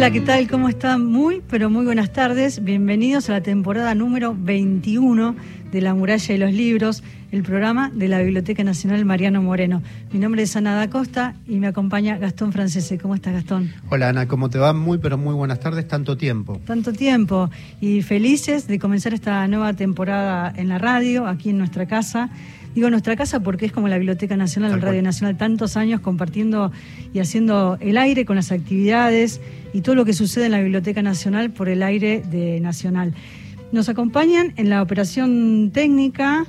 Hola, ¿qué tal? ¿Cómo están? Muy, pero muy buenas tardes. Bienvenidos a la temporada número 21 de La Muralla y los Libros, el programa de la Biblioteca Nacional Mariano Moreno. Mi nombre es Ana da Costa y me acompaña Gastón Francese. ¿Cómo estás, Gastón? Hola, Ana, ¿cómo te va? Muy, pero muy buenas tardes. Tanto tiempo. Tanto tiempo. Y felices de comenzar esta nueva temporada en la radio, aquí en nuestra casa. Digo nuestra casa porque es como la Biblioteca Nacional, la Radio Nacional, tantos años compartiendo y haciendo el aire con las actividades y todo lo que sucede en la Biblioteca Nacional por el aire de Nacional. Nos acompañan en la operación técnica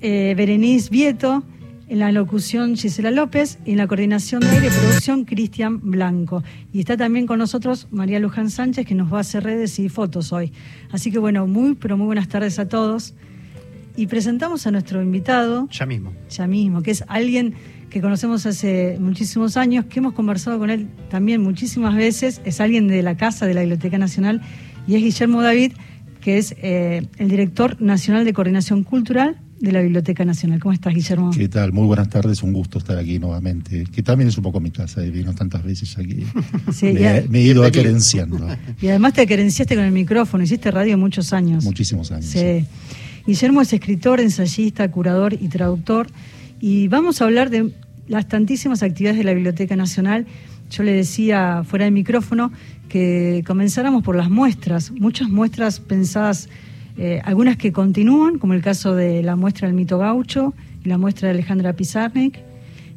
eh, Berenice Vieto, en la locución Gisela López y en la coordinación de aire y producción Cristian Blanco. Y está también con nosotros María Luján Sánchez que nos va a hacer redes y fotos hoy. Así que bueno, muy pero muy buenas tardes a todos. Y presentamos a nuestro invitado. Ya mismo. Ya mismo, que es alguien que conocemos hace muchísimos años, que hemos conversado con él también muchísimas veces. Es alguien de la Casa de la Biblioteca Nacional y es Guillermo David, que es eh, el director nacional de coordinación cultural de la Biblioteca Nacional. ¿Cómo estás, Guillermo? ¿Qué tal? Muy buenas tardes, un gusto estar aquí nuevamente. Que también es un poco mi casa, he vino tantas veces aquí. Sí, me, me, he ido querenciando. Y además te querenciaste con el micrófono, hiciste radio muchos años. Muchísimos años. sí. Guillermo es escritor, ensayista, curador y traductor. Y vamos a hablar de las tantísimas actividades de la Biblioteca Nacional. Yo le decía fuera del micrófono que comenzáramos por las muestras, muchas muestras pensadas, eh, algunas que continúan, como el caso de la muestra del mito gaucho y la muestra de Alejandra Pizarnik,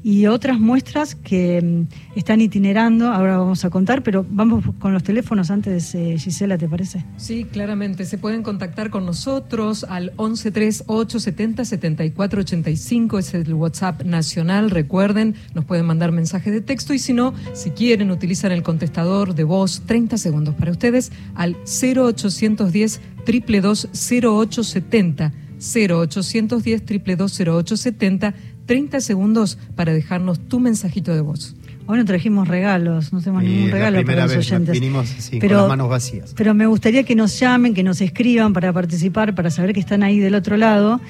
y otras muestras que mm, están itinerando, ahora vamos a contar, pero vamos con los teléfonos antes, eh, Gisela, ¿te parece? Sí, claramente, se pueden contactar con nosotros al 1138707485, es el WhatsApp nacional, recuerden, nos pueden mandar mensaje de texto y si no, si quieren, utilizan el contestador de voz, 30 segundos para ustedes, al 0810 0870 0810 0870 30 segundos para dejarnos tu mensajito de voz. Hoy no trajimos regalos, no tenemos ningún regalo para los oyentes. Vinimos pero, con las manos vacías. Pero me gustaría que nos llamen, que nos escriban para participar, para saber que están ahí del otro lado,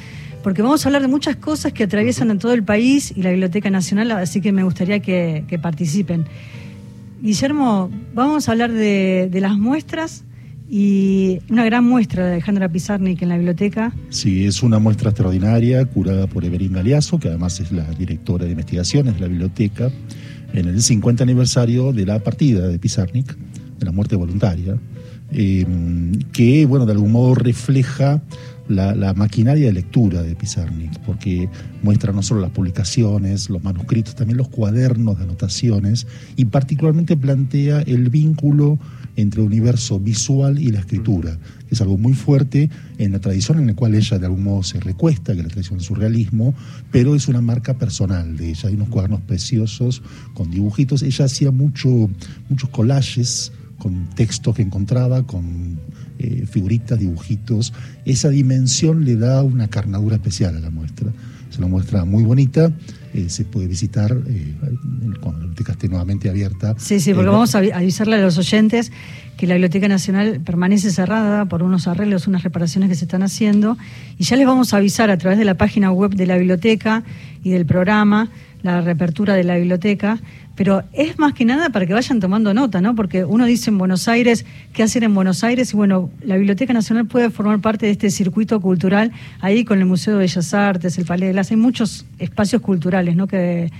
porque vamos a hablar de muchas cosas que atraviesan en todo el país y la Biblioteca Nacional, así que me gustaría que, participen. Guillermo, vamos a hablar de, de las muestras y una gran muestra de Alejandra Pizarnik en la biblioteca. Sí, es una muestra extraordinaria curada por Evelyn Galeazo, que además es la directora de investigaciones de la biblioteca, en el 50 aniversario de la partida de Pizarnik, de la muerte voluntaria, eh, que, bueno, de algún modo refleja la, la, maquinaria de lectura de Pizarnik, porque muestra no solo las publicaciones, los manuscritos, también los cuadernos de anotaciones, y particularmente plantea el vínculo entre el universo visual y la escritura, que es algo muy fuerte en la tradición en la cual ella de algún modo se recuesta, que es la tradición del surrealismo, pero es una marca personal de ella. Hay unos cuadernos preciosos con dibujitos. Ella hacía mucho, muchos collages con textos que encontraba, con eh, figuritas, dibujitos. Esa dimensión le da una carnadura especial a la muestra. Una muestra muy bonita eh, se puede visitar eh, cuando la biblioteca esté nuevamente abierta. Sí, sí, porque vamos a avisarle a los oyentes que la Biblioteca Nacional permanece cerrada por unos arreglos, unas reparaciones que se están haciendo, y ya les vamos a avisar a través de la página web de la biblioteca y del programa la reapertura de la biblioteca pero es más que nada para que vayan tomando nota, ¿no? Porque uno dice en Buenos Aires, ¿qué hacer en Buenos Aires? Y bueno, la Biblioteca Nacional puede formar parte de este circuito cultural, ahí con el Museo de Bellas Artes, el Palais de las, hay muchos espacios culturales, ¿no? Que,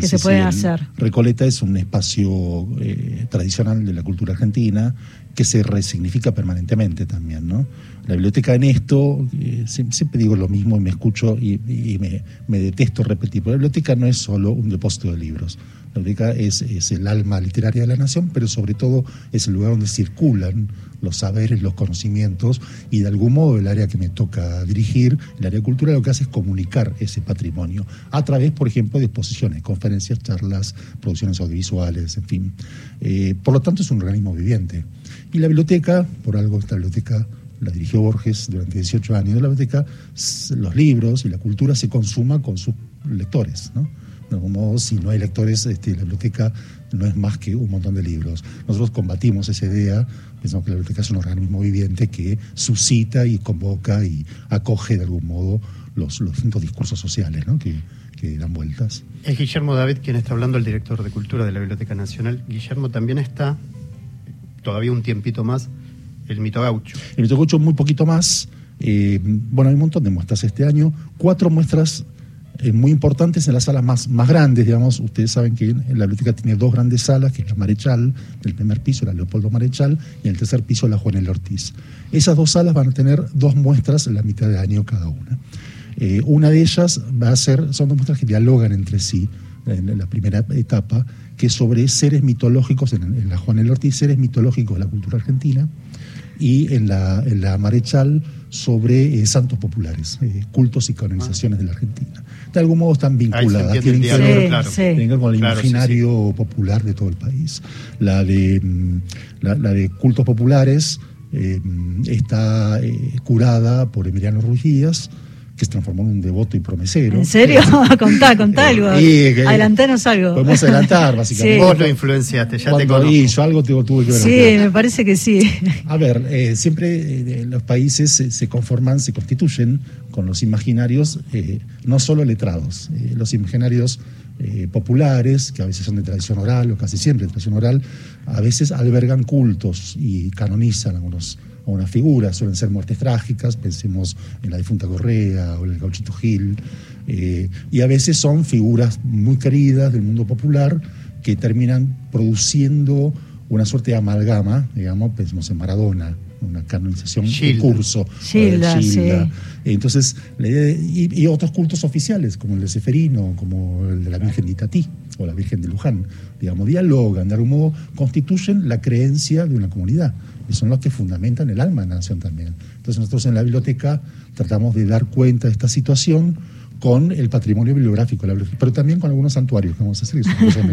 que se pueden hacer. Recoleta es un espacio eh, tradicional de la cultura argentina que se resignifica permanentemente también, ¿no? La biblioteca en esto, eh, siempre digo lo mismo y me escucho y, me, me, detesto repetir, pero la biblioteca no es solo un depósito de libros. La biblioteca es, el alma literaria de la nación, pero sobre todo es el lugar donde circulan los saberes, los conocimientos y de algún modo el área que me toca dirigir, el área cultural, lo que hace es comunicar ese patrimonio a través, por ejemplo, de exposiciones, conferencias, charlas, producciones audiovisuales, en fin. Eh, por lo tanto, es un organismo viviente. Y la biblioteca, por algo esta biblioteca la dirigió Borges durante 18 años, la biblioteca, los libros y la cultura se consuma con sus lectores, ¿no? De algún modo, si no hay lectores, este, la biblioteca no es más que un montón de libros. Nosotros combatimos esa idea, pensamos que la biblioteca es un organismo viviente que suscita y convoca y acoge de algún modo los, los distintos discursos sociales ¿no? que, que dan vueltas. Es Guillermo David quien está hablando, el director de Cultura de la Biblioteca Nacional. Guillermo también está todavía un tiempito más el mito gaucho. El mito gaucho muy poquito más. Eh, bueno, hay un montón de muestras este año. Cuatro muestras eh, muy importantes en las salas más, más grandes, digamos. Ustedes saben que la biblioteca tiene dos grandes salas, que es la Marechal, del primer piso, la Leopoldo Marechal, y en el tercer piso la Juan Ortiz. Esas dos salas van a tener dos muestras en la mitad de año cada una. Eh, una de ellas va a ser, son dos muestras que dialogan entre sí en la primera etapa, que es sobre seres mitológicos, en, la Juan el Ortiz, seres mitológicos de la cultura argentina, y en la, en la Marechal sobre eh, santos populares, eh, cultos y canonizaciones de la Argentina. De algún modo están vinculadas, tienen que, ver, con el imaginario popular de todo el país. La de, mm, la, de cultos populares eh, está curada por Emiliano Ruggías, que se transformó en un devoto y promesero. ¿En serio? contá, contá algo. Adelantanos algo. Podemos adelantar, básicamente. Vos lo influenciaste, ya te conozco. Y yo algo tuve que ver. Sí, me parece que sí. A ver, eh, siempre eh, los países se, conforman, se constituyen con los imaginarios, eh, no solo letrados, los imaginarios populares, que a veces son de tradición oral, o casi siempre de tradición oral, a veces albergan cultos y canonizan algunos una figura, suelen ser muertes trágicas, pensemos en la difunta Correa o en el gauchito Gil, eh, y a veces son figuras muy queridas del mundo popular que terminan produciendo una suerte de amalgama, digamos, pensemos en Maradona, una canonización en curso. Gilda, sí. Entonces, y, otros cultos oficiales, como el de Seferino, como el de la Virgen de Itatí o la Virgen de Luján, digamos, dialogan, de algún modo constituyen la creencia de una comunidad y son los que fundamentan el alma de la nación también. Entonces nosotros en la biblioteca tratamos de dar cuenta de esta situación con el patrimonio bibliográfico, pero también con algunos santuarios que vamos a hacer.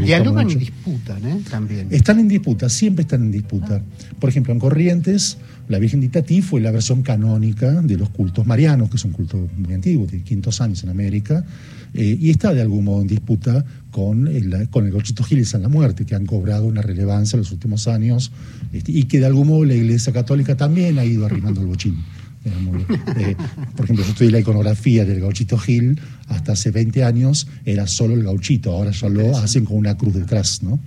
Y disputan, ¿eh? También. Están en disputa, siempre están en disputa. Por ejemplo, en Corrientes, la Virgen de Itatí fue la versión canónica de los cultos marianos, que es un culto muy antiguo, de 500 años en América, eh, y está de algún modo en disputa con el, con el Gauchito Gil y San la Muerte, que han cobrado una relevancia en los últimos años, este, y que de algún modo la Iglesia Católica también ha ido arrimando el bochín. Eh, por ejemplo, yo estudié la iconografía del gauchito Gil, hasta hace 20 años era solo el gauchito, ahora ya lo hacen con una cruz detrás, ¿no?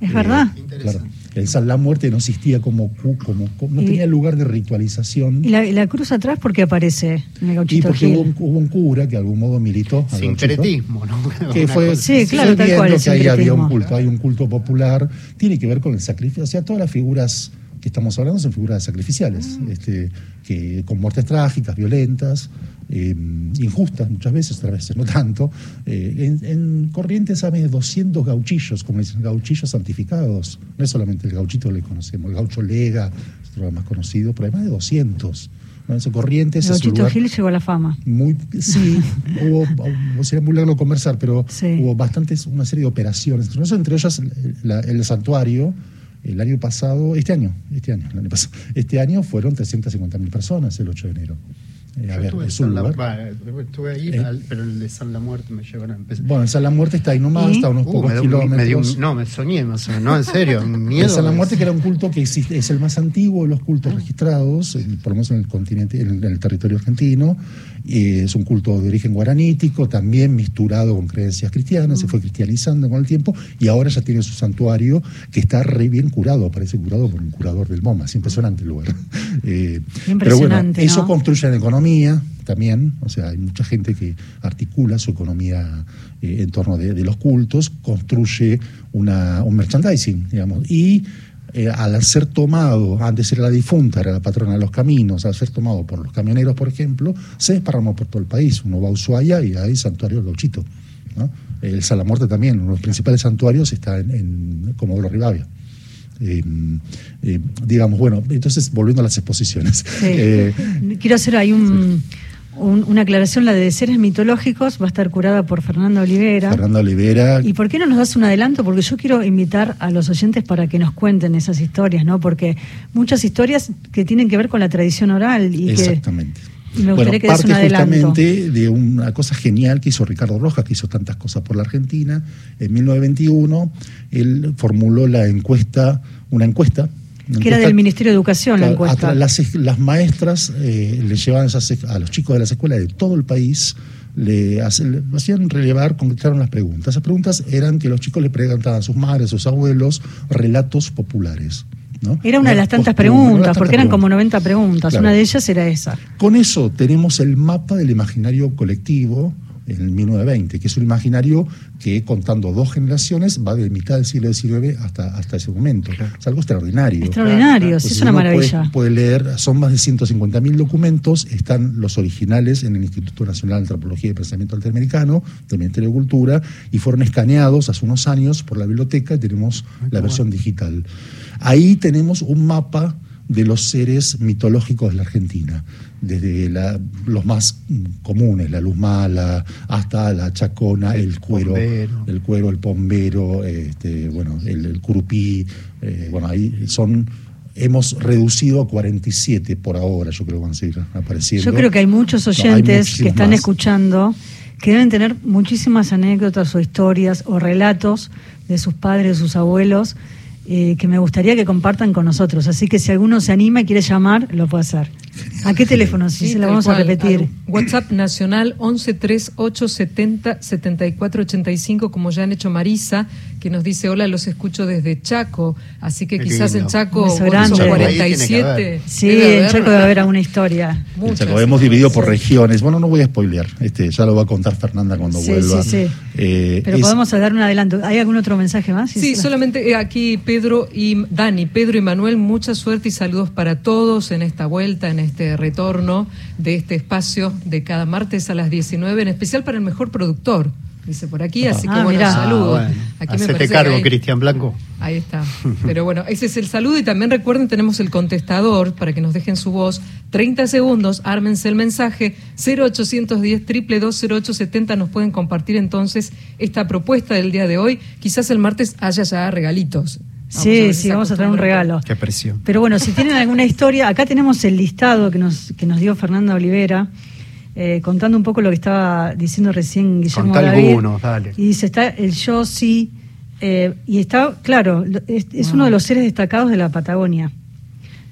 Es verdad. Eh, claro. El San La Muerte no existía como, como, no tenía lugar de ritualización. ¿Y la, cruz atrás por qué aparece en el gauchito Y porque Hubo, un, cura que de algún modo militó. Sincretismo, ¿no? Que fue sí, claro, tal cual, que ahí había un culto, hay un culto popular, tiene que ver con el sacrificio, o sea, todas las figuras que estamos hablando son figuras sacrificiales, ah. este, que, con muertes trágicas, violentas, eh, injustas muchas veces, otras veces no tanto. Eh, en, Corrientes hay 200 gauchillos, como dicen, gauchillos santificados. No es solamente el gauchito que le conocemos, el gaucho lega, es el más conocido, pero hay más de 200. ¿no? Corrientes gauchito Gil llegó a la fama. Muy, sí, hubo, sería muy largo conversar, pero hubo bastantes, una serie de operaciones. Entre ellas el santuario el año pasado, este año, este año, el año pasado, este año fueron 350.000 personas el 8 de enero. Eh, a ver, es un lugar. estuve ahí, eh, pero el de San La Muerte me llevan a empezar. Bueno, el San La Muerte está ahí nomás, está a unos uh, pocos kilómetros. no, me soñé más o menos, no, en serio, miedo. El San La Muerte, que era un culto que existe, es el más antiguo de los cultos ah. registrados, por lo menos en el continente, en el territorio argentino, es un culto de origen guaranítico, también misturado con creencias cristianas, se fue cristianizando con el tiempo y ahora ya tiene su santuario que está re bien curado, parece curado por un curador del MoMA, es impresionante el lugar. Eh, pero bueno, eso construye en economía también, o sea, hay mucha gente que articula su economía eh, en torno de, los cultos, construye una, un merchandising, digamos, y eh, al ser tomado, antes era la difunta, era la patrona de los caminos, al ser tomado por los camioneros, por ejemplo, se desparramó por todo el país. Uno va a Ushuaia y hay santuario gauchito. ¿no? El Salamorte también, uno de los principales santuarios está en, en Comodoro Rivadavia. Eh, eh, digamos, bueno, entonces volviendo a las exposiciones. Quiero hacer ahí un una aclaración, la de seres mitológicos va a estar curada por Fernando Olivera. Fernando Olivera. ¿Y por qué no nos das un adelanto? Porque yo quiero invitar a los oyentes para que nos cuenten esas historias, ¿no? Porque muchas historias que tienen que ver con la tradición oral. Y Exactamente. y me gustaría que parte un justamente de una cosa genial que hizo Ricardo Rojas, que hizo tantas cosas por la Argentina. En 1921 él formuló la encuesta, una encuesta que era del Ministerio de Educación la encuesta. Las, maestras eh, le llevaban a los chicos de las escuelas de todo el país, le, hacían relevar, contestaron las preguntas. Esas preguntas eran que los chicos le preguntaban a sus madres, a sus abuelos, relatos populares. Era una de las tantas preguntas, porque eran como 90 preguntas. Una de ellas era esa. Con eso tenemos el mapa del imaginario colectivo en el 1920, que es un imaginario que contando dos generaciones va de mitad del siglo XIX hasta, hasta ese momento. Es algo extraordinario. Extraordinario, sí, es una maravilla. Puede, leer, son más de 150.000 documentos, están los originales en el Instituto Nacional de Antropología y Pensamiento Interamericano, del Ministerio de Cultura, y fueron escaneados hace unos años por la biblioteca y tenemos ah, la versión digital. Ahí tenemos un mapa de los seres mitológicos de la Argentina desde los más comunes, la luz mala, hasta la chacona, el, cuero, el cuero, el pombero, este, bueno, el, curupí, eh, bueno, ahí son hemos reducido a 47 por ahora, yo creo que van a seguir apareciendo. Yo creo que hay muchos oyentes que están escuchando que deben tener muchísimas anécdotas o historias o relatos de sus padres, de sus abuelos, eh, que me gustaría que compartan con nosotros. Así que si alguno se anima y quiere llamar, lo puede hacer. ¿A qué teléfono? Si se lo vamos a repetir. WhatsApp nacional 113870 7485, como ya han hecho Marisa, que nos dice, hola, los escucho desde Chaco. Así que quizás en Chaco, son 47. Sí, en Chaco debe haber alguna historia. Chaco, hemos dividido por regiones. Bueno, no voy a spoilear, este, ya lo va a contar Fernanda cuando vuelva. Sí, sí. Eh, Pero podemos dar un adelanto. ¿Hay algún otro mensaje más? Sí, solamente eh, aquí Pedro y Dani, Pedro y Manuel, mucha suerte y saludos para todos en esta vuelta, en este retorno de este espacio de cada martes a las 19, en especial para el mejor productor. Dice por aquí, así que ah, bueno, saludos. Ah, cargo, Cristian Blanco. Ahí está. Pero bueno, ese es el saludo y también recuerden, tenemos el contestador para que nos dejen su voz. 30 segundos, ármense el mensaje 0810 222 Nos pueden compartir entonces esta propuesta del día de hoy. Quizás el martes haya ya regalitos sí, sí, vamos a traer un regalo. Qué presión. Pero bueno, si tienen alguna historia, acá tenemos el listado que nos, que nos dio Fernanda Olivera, eh, contando un poco lo que estaba diciendo recién Guillermo Contá algunos, dale. Y dice, está el yo sí, eh, y está, claro, es, uno de los seres destacados de la Patagonia.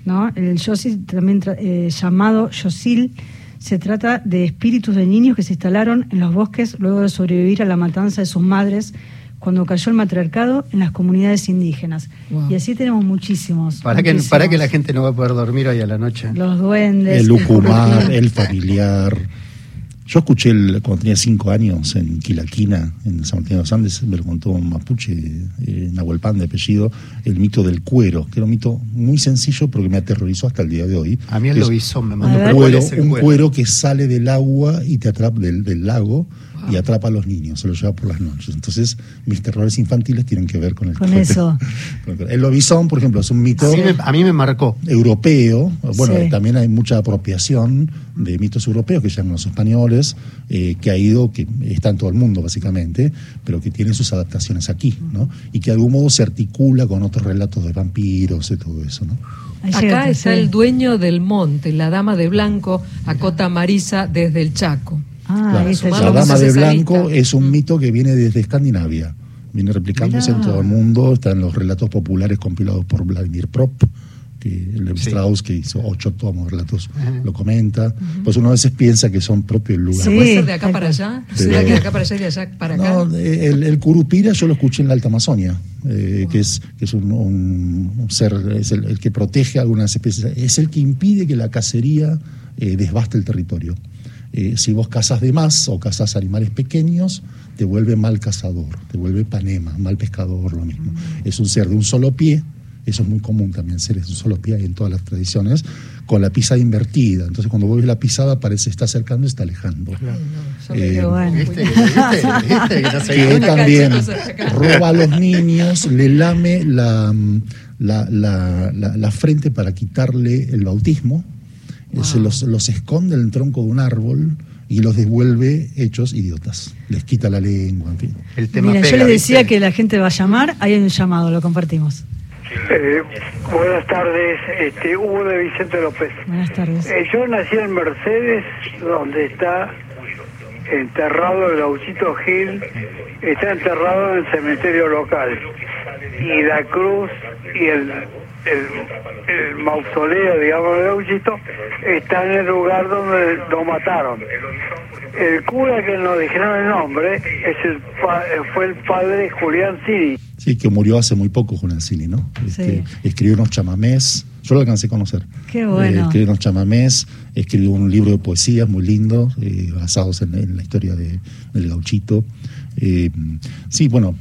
¿no? El Yossi, también eh, llamado Yosil, se trata de espíritus de niños que se instalaron en los bosques luego de sobrevivir a la matanza de sus madres cuando cayó el matriarcado en las comunidades indígenas. Y así tenemos muchísimos. Para que, para que la gente no va a poder dormir hoy a la noche. Los duendes. El lucumar, el familiar. Yo escuché cuando tenía cinco años en Quilaquina, en San Martín de los Andes, me lo contó un mapuche, eh, Nahuelpan de apellido, el mito del cuero, que era un mito muy sencillo pero que me aterrorizó hasta el día de hoy. A mí el lobizón me mandó un cuero, un cuero que sale del agua y te atrapa del, del lago y atrapa a los niños, se los lleva por las noches. Entonces, mis terrores infantiles tienen que ver con el Con eso. el lobizón, por ejemplo, es un mito. A mí me, marcó. Europeo. Bueno, también hay mucha apropiación de mitos europeos que llaman los españoles, eh, que ha ido, que está en todo el mundo básicamente, pero que tiene sus adaptaciones aquí, ¿no? Y que de algún modo se articula con otros relatos de vampiros y todo eso, ¿no? Acá está el dueño del monte, la dama de blanco, acota Marisa desde el Chaco. Ah, la dama de blanco es un mito que viene desde Escandinavia. Viene replicándose en todo el mundo, está en los relatos populares compilados por Vladimir Prop, que el Strauss, que hizo ocho tomos relatos, lo comenta. Pues uno a veces piensa que son propios lugares. ¿Puede ser de acá para allá? de acá para allá y de allá para acá? No, el, curupira yo lo escuché en la Alta Amazonia, eh, que es, que es un, ser, es el, que protege algunas especies, es el que impide que la cacería eh, desbaste el territorio. Eh, si vos cazas de más o cazas animales pequeños, te vuelve mal cazador, te vuelve panema, mal pescador, lo mismo. Mm. Es un ser de un solo pie, eso es muy común también, seres de un solo pie en todas las tradiciones, con la pisada invertida. Entonces cuando vos ves la pisada parece está acercando y está alejando. que también roba a los niños, le lame la, la, la frente para quitarle el bautismo se los, los esconde en el tronco de un árbol y los devuelve hechos idiotas. Les quita la lengua, en fin. El tema Mira, yo les decía que la gente va a llamar, hay un llamado, lo compartimos. Eh, buenas tardes, este, Hugo de Vicente López. Buenas tardes. Eh, yo nací en Mercedes, donde está enterrado el Gauchito Gil, está enterrado en el cementerio local. Y la cruz y el el, mausoleo, digamos, de Gauchito, está en el lugar donde lo mataron. El cura que nos dijeron el nombre es el, fue el padre Julián Cini. Sí, que murió hace muy poco Julián Cini, ¿no? Este, escribió unos chamamés, yo lo alcancé a conocer. Qué bueno. Eh, escribió unos chamamés, escribió un libro de poesía muy lindo, eh, basados en, la historia de, del gauchito. Eh, sí, bueno,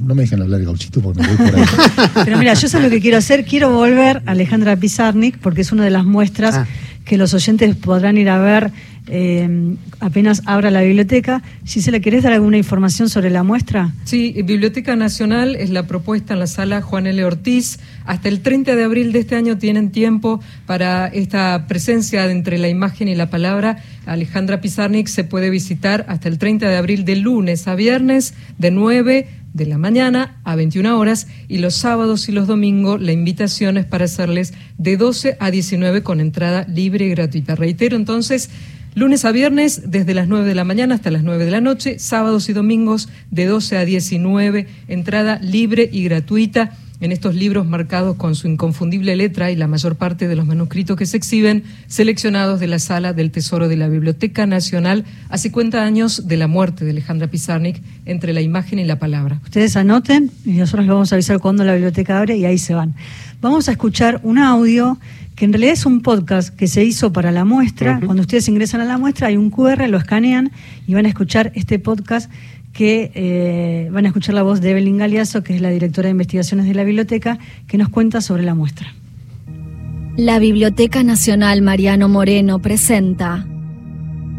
no me dejan hablar de gauchito porque me voy por ahí. Pero mira, yo sé lo que quiero hacer, quiero volver a Alejandra Pizarnik porque es una de las muestras ah. Que los oyentes podrán ir a ver eh, apenas abra la biblioteca. Si se le querés dar alguna información sobre la muestra. Sí, Biblioteca Nacional es la propuesta en la sala Juan L. Ortiz. Hasta el 30 de abril de este año tienen tiempo para esta presencia entre la imagen y la palabra. Alejandra Pizarnik se puede visitar hasta el 30 de abril de lunes a viernes de 9 de la mañana a 21 horas y los sábados y los domingos la invitación es para hacerles de 12 a 19 con entrada libre y gratuita. Reitero entonces, Lunes a viernes desde las 9 de la mañana hasta las 9 de la noche, sábados y domingos de 12 a 19, entrada libre y gratuita en estos libros marcados con su inconfundible letra y la mayor parte de los manuscritos que se exhiben, seleccionados de la sala del Tesoro de la Biblioteca Nacional a 50 años de la muerte de Alejandra Pizarnik, entre la imagen y la palabra. Ustedes anoten y nosotros les vamos a avisar cuando la biblioteca abre y ahí se van. Vamos a escuchar un audio que en realidad es un podcast que se hizo para la muestra. Cuando ustedes ingresan a la muestra hay un QR, lo escanean y van a escuchar este podcast que eh, van a escuchar la voz de Evelyn Galeazo, que es la directora de investigaciones de la biblioteca, que nos cuenta sobre la muestra. La Biblioteca Nacional Mariano Moreno presenta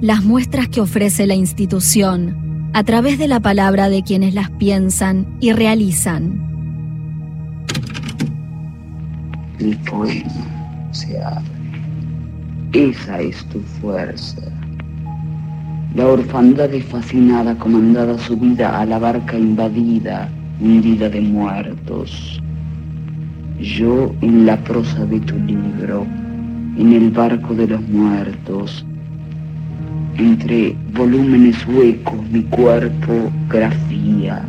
las muestras que ofrece la institución a través de la palabra de quienes las piensan y realizan. El poema se abre. Esa es tu fuerza. La orfandad es fascinada, comandada su vida a la barca invadida, hundida de muertos. Yo en la prosa de tu libro, en el barco de los muertos, entre volúmenes huecos mi cuerpo grafía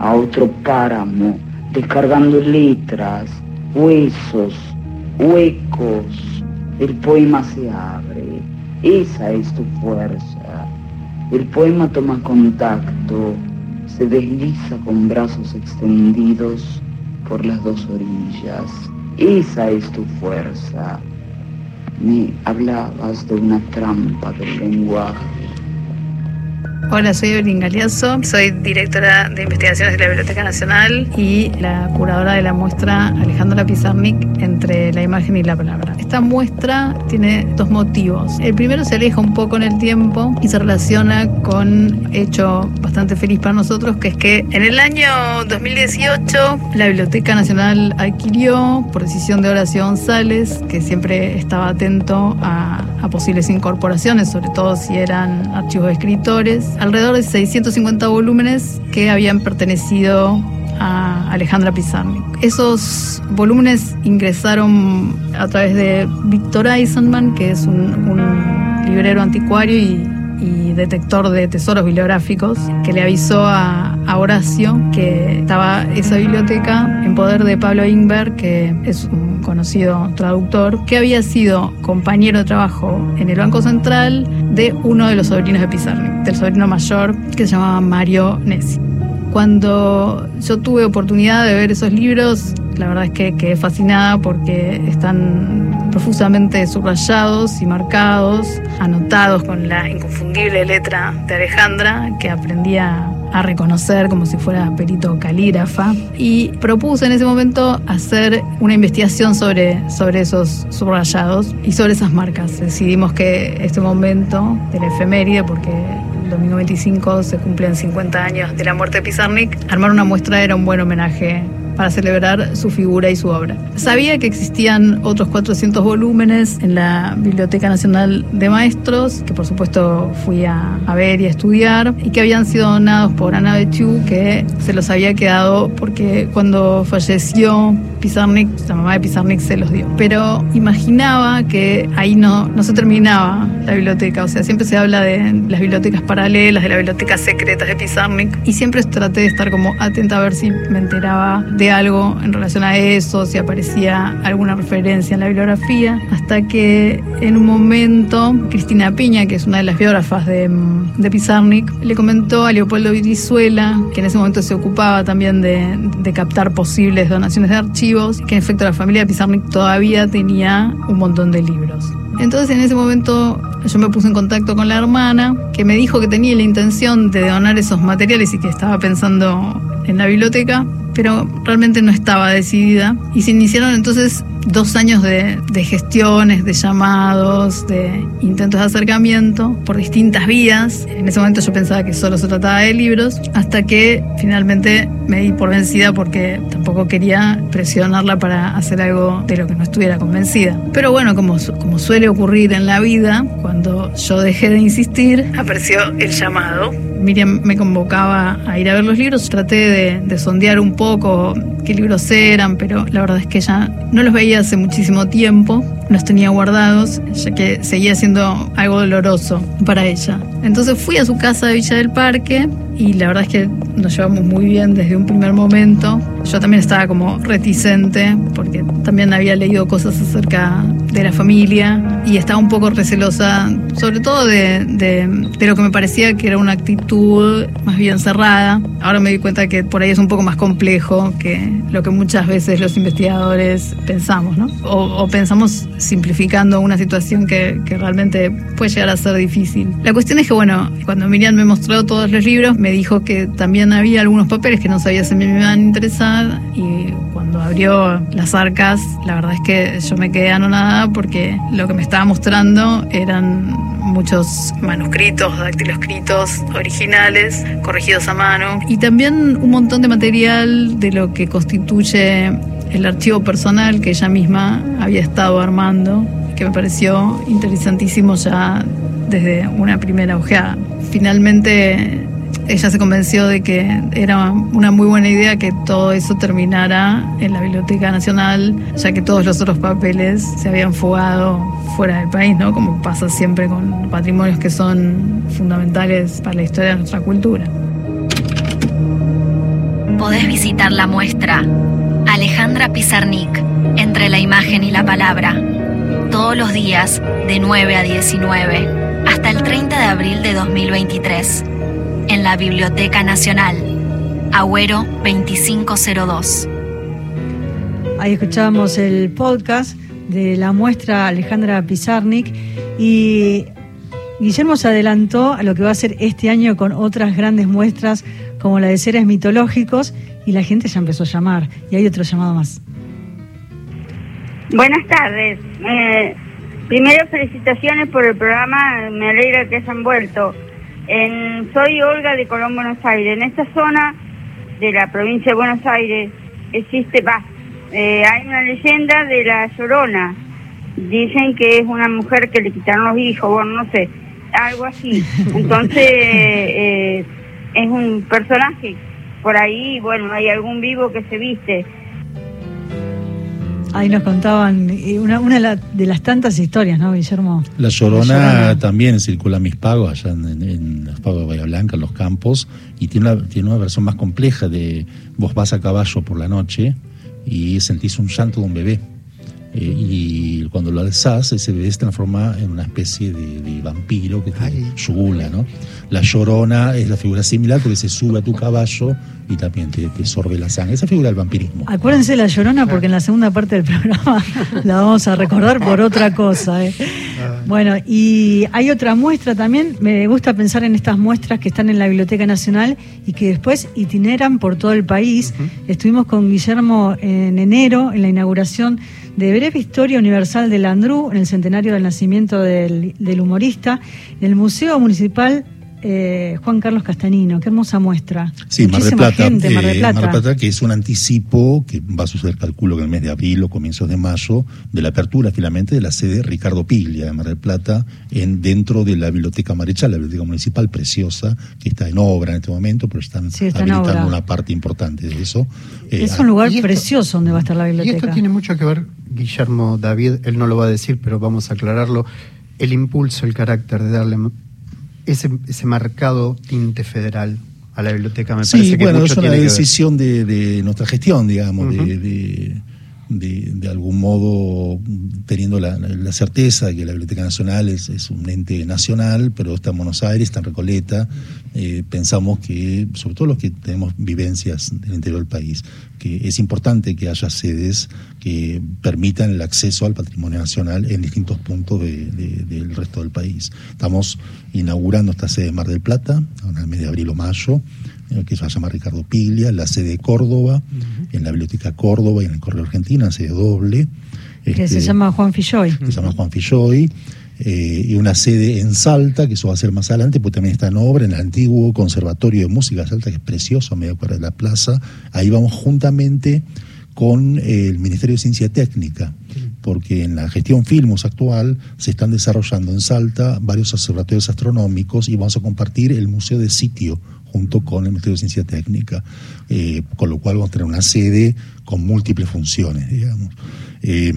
a otro páramo, descargando letras, huesos, huecos, el poema se abre, esa es tu fuerza. El poema toma contacto, se desliza con brazos extendidos por las dos orillas. Esa es tu fuerza. Me hablabas de una trampa del lenguaje Hola, soy Evelyn Galeazo, soy directora de investigaciones de la Biblioteca Nacional y la curadora de la muestra Alejandra Pizarnik entre la imagen y la palabra. Esta muestra tiene dos motivos. El primero se aleja un poco en el tiempo y se relaciona con hecho bastante feliz para nosotros, que es que en el año 2018 la Biblioteca Nacional adquirió, por decisión de Horacio González, que siempre estaba atento a, a posibles incorporaciones, sobre todo si eran archivos de escritores, alrededor de 650 volúmenes que habían pertenecido a Alejandra Pizarnik. Esos volúmenes ingresaron a través de Víctor Eisenman, que es un, librero anticuario y, detector de tesoros bibliográficos, que le avisó a, a, Horacio que estaba esa biblioteca en poder de Pablo Ingber, que es un conocido traductor, que había sido compañero de trabajo en el Banco Central de uno de los sobrinos de Pizarnik, del sobrino mayor que se llamaba Mario Nessi. Cuando yo tuve oportunidad de ver esos libros, la verdad es que quedé fascinada porque están profusamente subrayados y marcados, anotados con la inconfundible letra de Alejandra, que aprendía a reconocer como si fuera perito calígrafa y propuse en ese momento hacer una investigación sobre, sobre esos subrayados y sobre esas marcas. Decidimos que este momento de la efeméride, porque el domingo 25 se cumplen 50 años de la muerte de Pizarnik, armar una muestra era un buen homenaje para celebrar su figura y su obra. Sabía que existían otros 400 volúmenes en la Biblioteca Nacional de Maestros, que por supuesto fui a, ver y a estudiar, y que habían sido donados por Ana Bechu, que se los había quedado porque cuando falleció Pizarnik, la mamá de Pizarnik se los dio. Pero imaginaba que ahí no, no se terminaba la biblioteca, o sea, siempre se habla de las bibliotecas paralelas, de las bibliotecas secretas de Pizarnik, y siempre traté de estar como atenta a ver si me enteraba de algo en relación a eso, si aparecía alguna referencia en la bibliografía, hasta que en un momento Cristina Piña, que es una de las biógrafas de, de Pizarnik, le comentó a Leopoldo Virizuela, que en ese momento se ocupaba también de, de captar posibles donaciones de archivos, que en efecto la familia de Pizarnik todavía tenía un montón de libros. Entonces en ese momento yo me puse en contacto con la hermana, que me dijo que tenía la intención de donar esos materiales y que estaba pensando en la biblioteca, pero realmente no estaba decidida. Y se iniciaron entonces dos años de, gestiones, de llamados, de intentos de acercamiento por distintas vías. En ese momento yo pensaba que solo se trataba de libros, hasta que finalmente me di por vencida porque tampoco quería presionarla para hacer algo de lo que no estuviera convencida. Pero bueno, como, como suele ocurrir en la vida, cuando yo dejé de insistir, apareció el llamado. Miriam me convocaba a ir a ver los libros, traté de, de sondear un poco qué libros eran, pero la verdad es que ya no los veía hace muchísimo tiempo, los tenía guardados, ya que seguía siendo algo doloroso para ella. Entonces fui a su casa de Villa del Parque y la verdad es que nos llevamos muy bien desde un primer momento. Yo también estaba como reticente porque también había leído cosas acerca de la familia y estaba un poco recelosa, sobre todo de, de, lo que me parecía que era una actitud más bien cerrada. Ahora me di cuenta que por ahí es un poco más complejo que lo que muchas veces los investigadores pensamos, ¿no? O, pensamos simplificando una situación que, que realmente puede llegar a ser difícil. La cuestión es que, bueno, cuando Miriam me mostró todos los libros, me dijo que también había algunos papeles que no sabía si me iban a interesar y cuando abrió las arcas, la verdad es que yo me quedé anonada porque lo que me estaba mostrando eran muchos manuscritos, dactiloscritos originales, corregidos a mano y también un montón de material de lo que constituye el archivo personal que ella misma había estado armando, que me pareció interesantísimo ya desde una primera ojeada. Finalmente ella se convenció de que era una muy buena idea que todo eso terminara en la Biblioteca Nacional, ya que todos los otros papeles se habían fugado fuera del país, ¿no? Como pasa siempre con patrimonios que son fundamentales para la historia de nuestra cultura. Podés visitar la muestra Alejandra Pizarnik, entre la imagen y la palabra, todos los días de 9 a 19, hasta el 30 de abril de 2023 en la Biblioteca Nacional, Agüero 2502. Ahí escuchábamos el podcast de la muestra Alejandra Pizarnik y Guillermo se adelantó a lo que va a ser este año con otras grandes muestras como la de seres mitológicos y la gente ya empezó a llamar y hay otro llamado más. Buenas tardes. Eh, primero felicitaciones por el programa, me alegra que hayan vuelto soy Olga de Colón, Buenos Aires. En esta zona de la provincia de Buenos Aires existe, va, eh, hay una leyenda de la Llorona. Dicen que es una mujer que le quitaron los hijos, bueno, no sé, algo así. Entonces, eh, es un personaje. Por ahí, bueno, hay algún vivo que se viste Ahí nos contaban una, una de las tantas historias, ¿no, Guillermo? La Llorona, también circula mis pagos allá en, los pagos de Bahía Blanca, en los campos, y tiene una, tiene una versión más compleja de vos vas a caballo por la noche y sentís un llanto de un bebé. Eh, y cuando lo alzás, ese bebé se transforma en una especie de, vampiro que te yugula, ¿no? La llorona es la figura similar porque se sube a tu caballo y también te, sorbe la sangre. Esa figura del vampirismo. Acuérdense de la llorona porque en la segunda parte del programa la vamos a recordar por otra cosa. ¿eh? Bueno, y hay otra muestra también. Me gusta pensar en estas muestras que están en la Biblioteca Nacional y que después itineran por todo el país. Estuvimos con Guillermo en enero en la inauguración de Breve Historia Universal de Landru, en el centenario del nacimiento del, humorista, el Museo Municipal eh, Juan Carlos Castanino, qué hermosa muestra. Sí, Mar del, Plata, Mar de Plata. Mar Plata, que es un anticipo que va a suceder, calculo que en el mes de abril o comienzos de mayo, de la apertura finalmente de la sede Ricardo Piglia de Mar del Plata, en, dentro de la Biblioteca Marechal, la biblioteca municipal preciosa, que está en obra en este momento, pero están habilitando una parte importante de eso. es un lugar precioso donde va a estar la biblioteca. Y esto tiene mucho que ver, Guillermo David, él no lo va a decir, pero vamos a aclararlo, el impulso, el carácter de darle ese, ese marcado tinte federal a la biblioteca me sí, bueno, es una decisión de, nuestra gestión, digamos, de, de, algún modo teniendo la, certeza de que la Biblioteca Nacional es, un ente nacional, pero está en Buenos Aires, está en Recoleta. Eh, pensamos que, sobre todo los que tenemos vivencias del interior del país, que es importante que haya sedes que permitan el acceso al patrimonio nacional en distintos puntos del resto del país. Estamos inaugurando esta sede de Mar del Plata, en el mes de abril o mayo que se llama Ricardo Piglia, la sede de Córdoba, en la Biblioteca Córdoba y en el Correo Argentina, sede doble. Que se este, llama Juan Filloy. Que se llama Juan Filloy. Eh, y una sede en Salta, que eso va a ser más adelante, pues también está en obra, en el antiguo Conservatorio de Música de Salta, que es precioso, a medio cuadra de la plaza. Ahí vamos juntamente con el Ministerio de Ciencia Técnica, porque en la gestión Filmos actual se están desarrollando en Salta varios observatorios astronómicos y vamos a compartir el Museo de Sitio junto con el Ministerio de Ciencia Técnica, eh, con lo cual vamos a tener una sede con múltiples funciones, digamos. Eh,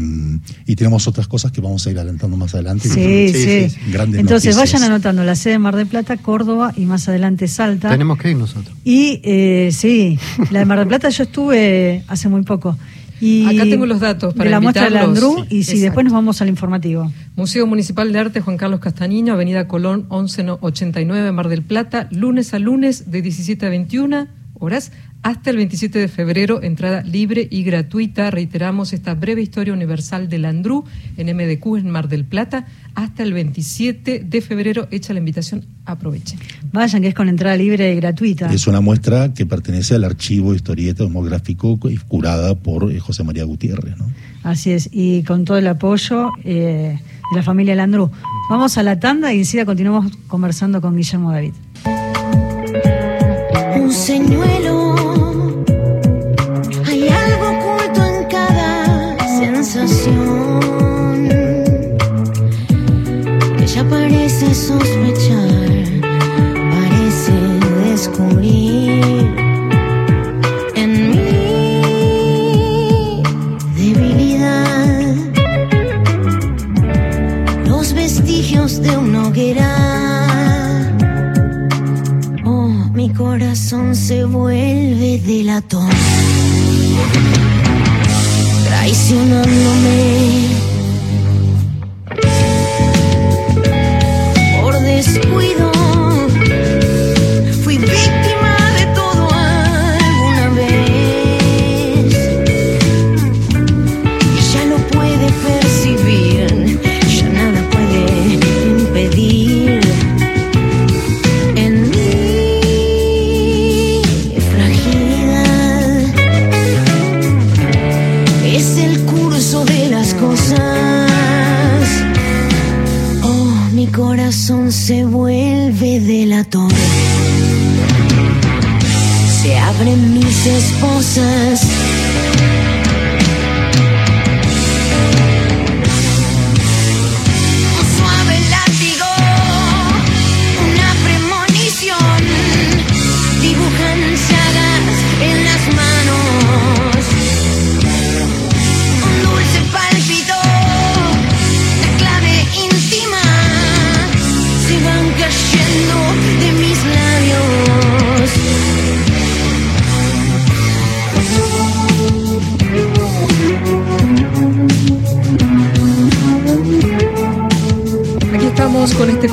y tenemos otras cosas que vamos a ir adelantando más adelante. Sí, sí. Entonces vayan anotando la sede de Mar del Plata, Córdoba y más adelante Salta. Tenemos que ir nosotros. Y eh, sí, la de Mar del Plata yo estuve hace muy poco. Y Acá tengo los datos para de la muestra de Landrú y si después nos vamos al informativo. Museo Municipal de Arte Juan Carlos Castañino, Avenida Colón 1189, Mar del Plata, lunes a lunes de 17 a 21 horas hasta el 27 de febrero, entrada libre y gratuita. Reiteramos esta breve historia universal de Landrú en MDQ en Mar del Plata. Hasta el 27 de febrero, hecha la invitación, aprovechen. Vayan, que es con entrada libre y gratuita. Es una muestra que pertenece al archivo historieta demográfico curada por eh, José María Gutiérrez. ¿no? Así es, y con todo el apoyo eh, de la familia Landrú. Vamos a la tanda y enseguida continuamos conversando con Guillermo David. Un señuelo Parece sospechar, parece descubrir en mi debilidad los vestigios de una hoguera. Oh, mi corazón se vuelve delatón traicionándome.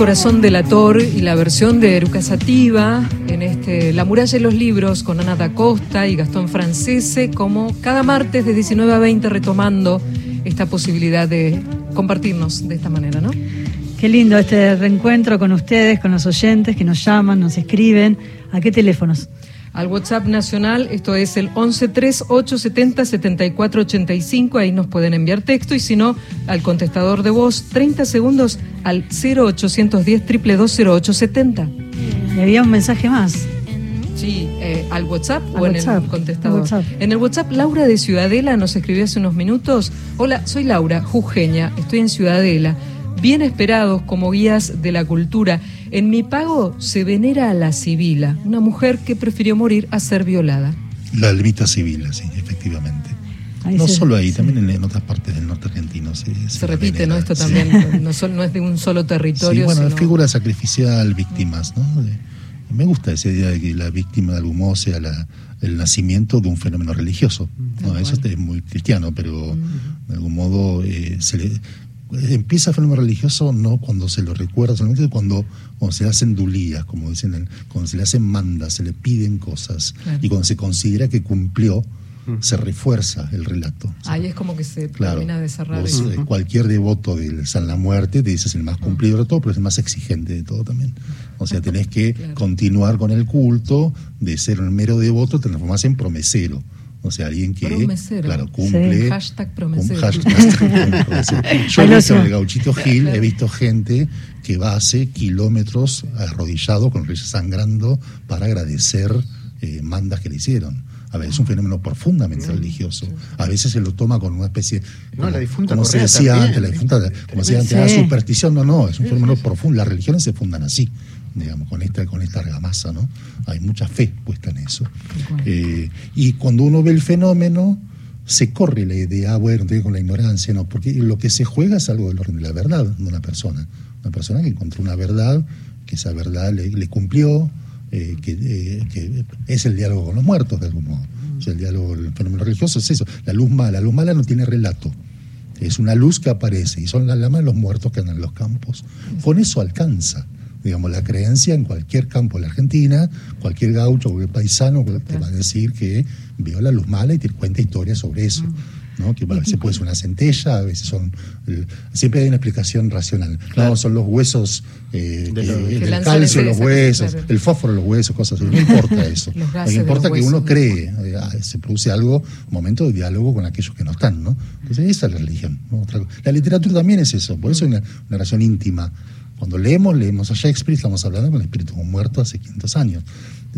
Corazón delator y la versión de Eruca Sativa en este La muralla de los libros con Ana da Costa y Gastón Francese, como cada martes de 19 a 20 retomando esta posibilidad de compartirnos de esta manera, ¿no? Qué lindo este reencuentro con ustedes, con los oyentes que nos llaman, nos escriben. ¿A qué teléfonos? Al WhatsApp nacional, esto es el 1138707485, ahí nos pueden enviar texto y si no, al contestador de voz 30 segundos al 0810 2220870. Y había un mensaje más. Sí, eh, al WhatsApp Al o en el contestador. WhatsApp. En el WhatsApp, Laura de Ciudadela nos escribió hace unos minutos. Hola, soy Laura, jujeña, estoy en Ciudadela. Bien esperados como guías de la cultura. En mi pago se venera a la Sibila, una mujer que prefirió morir a ser violada. La ermita civil, sí, efectivamente. Ahí no se- solo ahí, sí. también en, otras partes del norte argentino se, Se repite, ¿no? Esto sí. también no, es de un solo Sí, territorio. bueno, sino- figura sacrificial, víctimas, ¿no? Me gusta esa idea de que la víctima de algún modo sea la- el nacimiento de un fenómeno religioso. ¿no? Eso es muy cristiano, pero de algún modo eh, se le, empieza el fenómeno religioso no cuando se lo recuerda, solamente cuando, cuando se le hacen dulías, como dicen, en- cuando se le hacen mandas, se le piden cosas Claro. y cuando se considera que cumplió, se refuerza el relato. Ahí es como que se Claro, termina de cerrar vos, eso. eh, cualquier devoto del San la Muerte te dice es el más cumplidor de todo, pero es el más exigente de todo también. O sea, tenés que Claro. continuar con el culto, de ser un mero devoto, te transformás en promesero. O sea, alguien que Promesero. claro, cumple. Sí. Hashtag promesero. cum- hashtag promesero. Yo he visto en el. Gauchito Gil, he visto gente que va hace kilómetros arrodillado con los reyes sangrando para agradecer eh, mandas que le hicieron. A ver, es un fenómeno profundamente religioso. A veces se lo toma con una especie. No, la difunta como se decía también, antes, la difunta, como se decía antes, Sí. la superstición, no, no, es un fenómeno profundo. Las religiones se fundan así, digamos, con esta, con esta argamasa, ¿no? Hay mucha fe puesta en eso. Eh, y cuando uno ve el fenómeno, se corre la idea, ah, bueno, con la ignorancia, no, porque lo que se juega es algo del orden de la verdad de una persona. Una persona que encontró una verdad, que esa verdad le, le cumplió, eh, que, eh, que es el diálogo con los muertos, de algún modo. O sea, el diálogo, el fenómeno religioso es eso. La luz mala, la luz mala no tiene relato. Es una luz que aparece y son las lamas de los muertos que andan en los campos. Con eso alcanza, digamos, la creencia en cualquier campo de la Argentina, cualquier gaucho, cualquier paisano te va a decir que vio la luz mala y te cuenta historias sobre eso. ¿no? Que a veces puede ser una centella, a veces son. eh, siempre hay una explicación racional. No, son los huesos, eh, De que- los- del Que lanzan calcio en los huesos, claro. el fósforo en los huesos, cosas así. No importa eso. Lo que importa es que uno cree, eh, ah, se produce algo, un momento de diálogo con aquellos que no están, ¿no? Entonces esa es la religión. ¿no? La literatura también es eso, por eso hay una, una relación íntima. Cuando leemos, leemos a Shakespeare, estamos hablando con el espíritu muerto hace 500 años.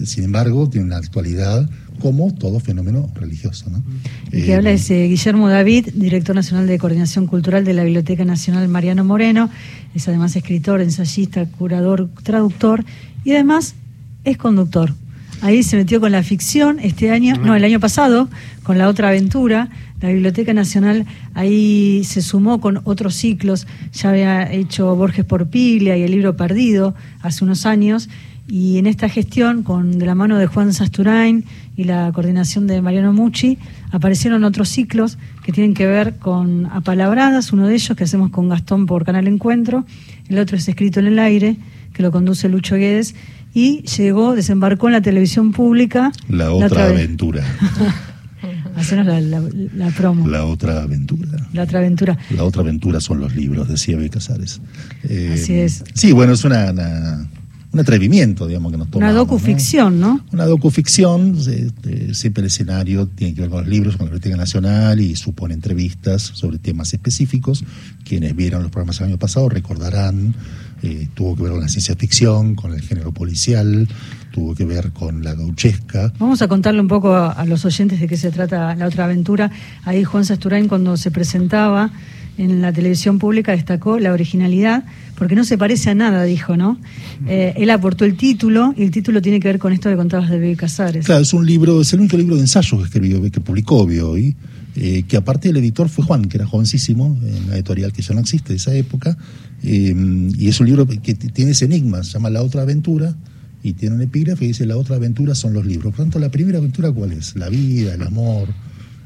Sin embargo, tiene una actualidad como todo fenómeno religioso, ¿no? El que Eh, habla es eh, Guillermo David, director nacional de Coordinación Cultural de la Biblioteca Nacional Mariano Moreno. Es además escritor, ensayista, curador, traductor y además es conductor. Ahí se metió con la ficción este año, no, el año pasado, con la otra aventura. La Biblioteca Nacional ahí se sumó con otros ciclos. Ya había hecho Borges por Piglia y el libro Perdido hace unos años. Y en esta gestión, con de la mano de Juan Sasturain y la coordinación de Mariano Mucci, aparecieron otros ciclos que tienen que ver con apalabradas, uno de ellos que hacemos con Gastón por Canal Encuentro, el otro es Escrito en el Aire, que lo conduce Lucho Guedes, y llegó, desembarcó en la televisión pública. La otra aventura. Hacenos la, la- la promo. La otra aventura. La otra aventura. La otra aventura son los libros, decía B. Casares. Eh, Así es. Sí, bueno, es una, una- un atrevimiento, digamos, que nos Una tomamos. ¿no? docuficción, ¿no? Una docuficción, eh, siempre el escenario tiene que ver con los libros, con la Biblioteca Nacional y supone entrevistas sobre temas específicos. Quienes vieron los programas el año pasado recordarán, eh, tuvo que ver con la ciencia ficción, con el género policial, tuvo que ver con la gauchesca. Vamos a contarle un poco a, a los oyentes de qué se trata la otra aventura. Ahí Juan Sasturain cuando se presentaba en la televisión pública destacó la originalidad, porque no se parece a nada, dijo, ¿no? Eh, él aportó el título y el título tiene que ver con esto que contabas de Bebe Casares. Claro, es un libro, es el único libro de ensayos que escribió, que publicó hoy, eh, que aparte el editor fue Juan, que era jovencísimo, en la editorial que ya no existe de esa época, eh, y es un libro que tiene ese enigma, se llama La otra aventura, y tiene un epígrafe que dice La otra aventura son los libros. Por tanto, la primera aventura cuál es? La vida, el amor,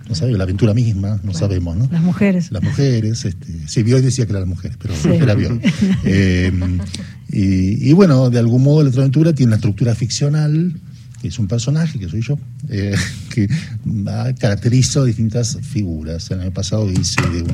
no sabemos, la aventura misma, no sabemos, ¿no? Las mujeres. Las mujeres, este, sí, Bioy decía que eran las mujeres, pero Sí. era Bioy. Eh, y, y bueno, de algún modo la otra aventura tiene una estructura ficcional, que es un personaje, que soy yo, eh, que ah, caracteriza distintas figuras. El año pasado hice de un,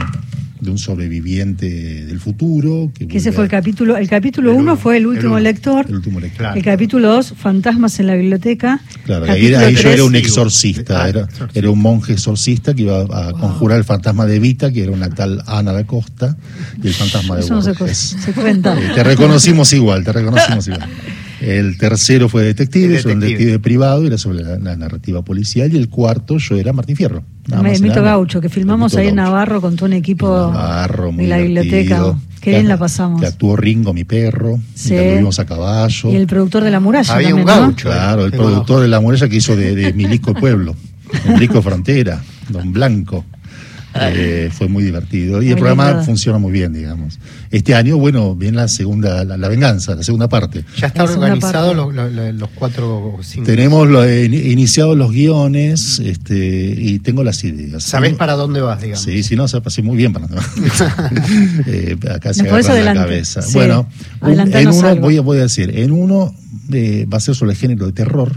de un sobreviviente del futuro. Que, Que ese fue el capítulo. El capítulo El uno uno, fue el el último lector. El último lector. El capítulo 2, Fantasmas en la biblioteca. Claro, ahí, Capítulo ahí yo era un exorcista, ah, era, era un monje exorcista que iba a conjurar el fantasma de Vita, que era una tal Ana da Costa, y el fantasma de Eso no se, cu- Borges. se cuenta. Eh, te reconocimos igual, te reconocimos igual. El tercero fue detective, era un detective. detective privado, era sobre la, la narrativa policial. Y el cuarto, yo era Martín Fierro. nada más Mito. Gaucho, que filmamos ahí en. Navarro con todo un equipo Navarro, muy de la biblioteca. Qué bien Que- la pasamos. Que actuó Ringo, mi perro. Sí. Anduvimos a caballo. Y el productor de la muralla Había un gaucho. Claro, el productor de la muralla que hizo de, de Milico Pueblo, Milico Frontera, Don Blanco. Eh, fue muy divertido y el programa lindo. funciona muy bien, digamos. Este año, bueno, viene la segunda, la, la venganza, la segunda parte. Ya está La segunda organizado parte. lo- lo- lo- los cuatro o cinco. Tenemos lo- in- iniciado los guiones este, y tengo las ideas. ¿Sabés para dónde vas, digamos? Sí, sí, no, se pasé muy bien para eh, acá se ¿Me podés agarran la adelante? cabeza. Sí. Bueno, un- en uno algo. voy a, voy a decir, en uno eh, va a ser sobre el género de terror,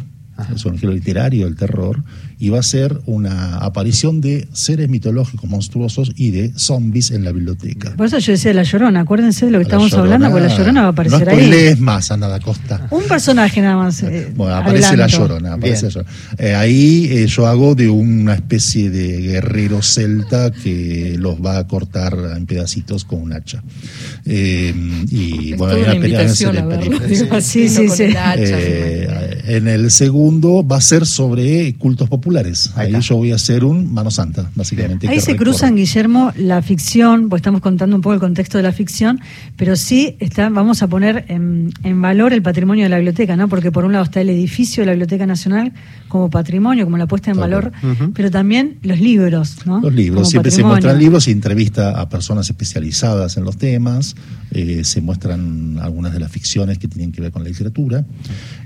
sobre el género literario del terror, y va a ser una aparición de seres mitológicos monstruosos y de zombies en la biblioteca. Por eso yo decía La Llorona, acuérdense de lo que estamos hablando, porque La Llorona va a aparecer no ahí. spoilees más, Ana da Costa. Un personaje nada más. eh, Bueno, aparece la llorona. Aparece la. Llorona. Eh, ahí eh, yo hago de una especie de guerrero celta que los va a cortar en pedacitos con un hacha. Eh, y Es bueno, hay una una pelea- invitación a serie de verlo. Sí, sí, sí. Eh, en el segundo va a ser sobre cultos populares. Ahí yo voy a hacer un mano santa, básicamente. Ahí se recorre. cruzan, Guillermo, la ficción, pues estamos contando un poco el contexto de la ficción, pero sí está, vamos a poner en, en valor el patrimonio de la biblioteca, ¿no? Porque por un lado está el edificio de la Biblioteca Nacional como patrimonio, como la puesta en valor, pero también los libros, ¿no? Los libros, Como siempre se muestran libros, se entrevista a personas especializadas en los temas, eh, se muestran algunas de las ficciones que tienen que ver con la literatura.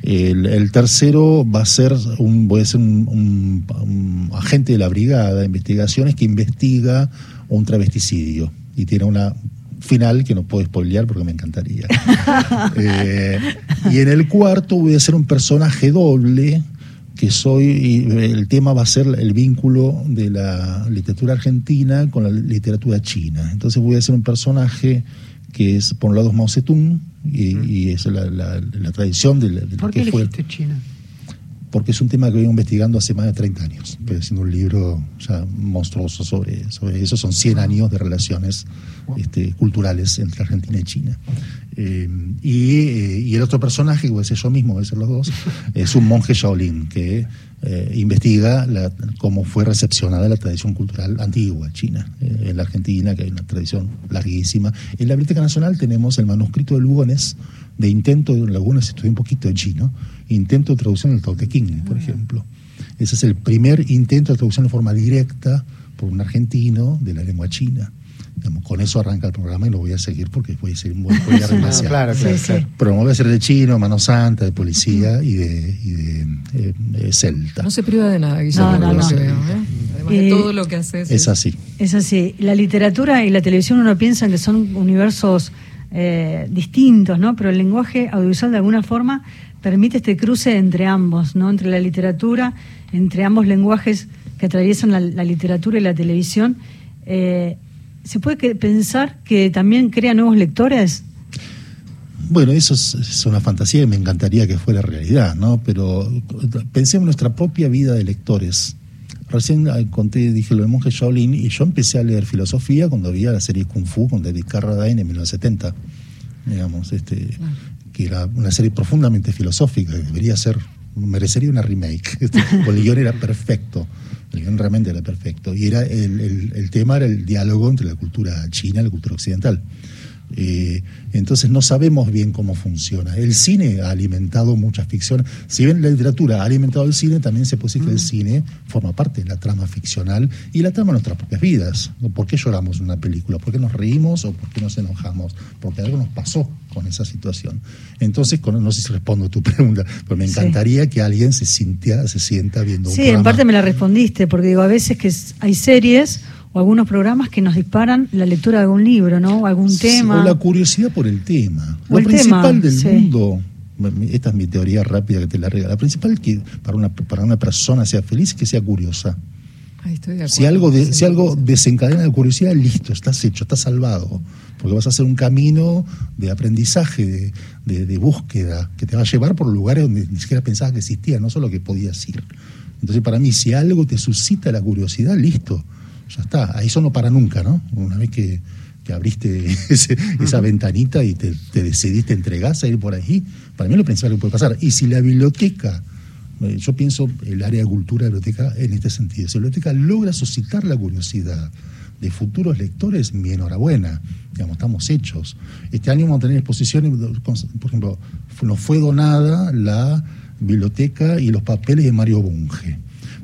El, el tercero va a ser un, voy a ser un, un- un agente de la brigada de investigaciones que investiga un travesticidio y tiene una final que no puedo spoilear porque me encantaría. Eh, y en el cuarto voy a ser un personaje doble que soy, y el tema va a ser el vínculo de la literatura argentina con la literatura china. Entonces voy a ser un personaje que es, por un lado, Mao Zedong, y, y es la, la- la tradición de, la- de ¿Por qué que fue, elegiste China? porque es un tema que vengo investigando hace más de 30 años. Estoy haciendo un libro ya monstruoso sobre, sobre eso. Son 100 años de relaciones este, culturales entre Argentina y China. Eh, y, eh, y el otro personaje, que voy a ser yo mismo, voy a ser los dos, es un monje Shaolin que eh, investiga la- cómo fue recepcionada la tradición cultural antigua china eh, en la Argentina, que hay una tradición larguísima. En la Biblioteca Nacional tenemos el manuscrito de Lugones de intento, de Lugones estudié un poquito de chino, intento de traducción del Tao Te Ching, por ejemplo. Ese es el primer intento de traducción de forma directa por un argentino de la lengua china. Digamos, con eso arranca el programa y lo voy a seguir porque voy a ser muy voy a No, demasiado. claro, Sí, claro, sí. claro. Pero me voy a hacer de chino, mano santa, de policía y de, y de, eh, eh, celta. No se priva de nada, Guillermo, No, no, no. veo, ¿eh? Además de Eh, todo lo que haces. Es así. Es así. La literatura y la televisión uno piensa que son universos eh, distintos, ¿no? Pero el lenguaje audiovisual de alguna forma permite este cruce entre ambos, ¿no? Entre la literatura, entre ambos lenguajes que atraviesan la, la literatura y la televisión. Eh, ¿Se puede pensar que también crea nuevos lectores? Bueno, eso es, es una fantasía y me encantaría que fuera realidad, ¿no? Pero pensemos en nuestra propia vida de lectores. Recién eh, conté, dije lo de monje Shaolin, y yo empecé a leer filosofía cuando había la serie Kung Fu con David Carradine en 1970, digamos, este, que era una serie profundamente filosófica, que debería ser, merecería una remake. Este, el guion era perfecto, realmente era perfecto, y era el, el- el tema era el diálogo entre la cultura china y la cultura occidental. Eh, entonces no sabemos bien cómo funciona. El cine ha alimentado muchas ficciones. Si bien la literatura ha alimentado el cine, también se puede decir que el cine forma parte de la trama ficcional y la trama de nuestras propias vidas. ¿Por qué lloramos en una película? ¿Por qué nos reímos o por qué nos enojamos? Porque algo nos pasó con esa situación. Entonces, con- no sé si respondo a tu pregunta, pero me Sí. encantaría que alguien se sintiera, se sienta viendo un Sí, en parte me la respondiste, porque digo, a veces que hay series o algunos programas que nos disparan la lectura de algún libro, ¿no? O algún tema. O la curiosidad por el tema. O Lo el principal tema, del sí. mundo, esta es mi teoría rápida que te la regala, la principal que para una, para una persona sea feliz es que sea curiosa. Ahí estoy de acuerdo. Si algo, de- si algo desencadena la curiosidad, listo, estás hecho, estás salvado. Porque vas a hacer un camino de aprendizaje, de, de- de búsqueda, que te va a llevar por lugares donde ni siquiera pensabas que existía, no solo que podías ir. Entonces, para mí, si algo te suscita la curiosidad, listo, ya está. Ahí eso no para nunca, ¿no? Una vez que, que abriste ese- esa ventanita y te, te decidiste entregar a ir por ahí. Para mí es lo principal que puede pasar. Y si la biblioteca, eh, yo pienso el área de cultura de la biblioteca en este sentido, si la biblioteca logra suscitar la curiosidad de futuros lectores, mi enhorabuena, digamos, estamos hechos. Este año vamos a tener exposiciones, por ejemplo, nos fue donada la biblioteca y los papeles de Mario Bunge.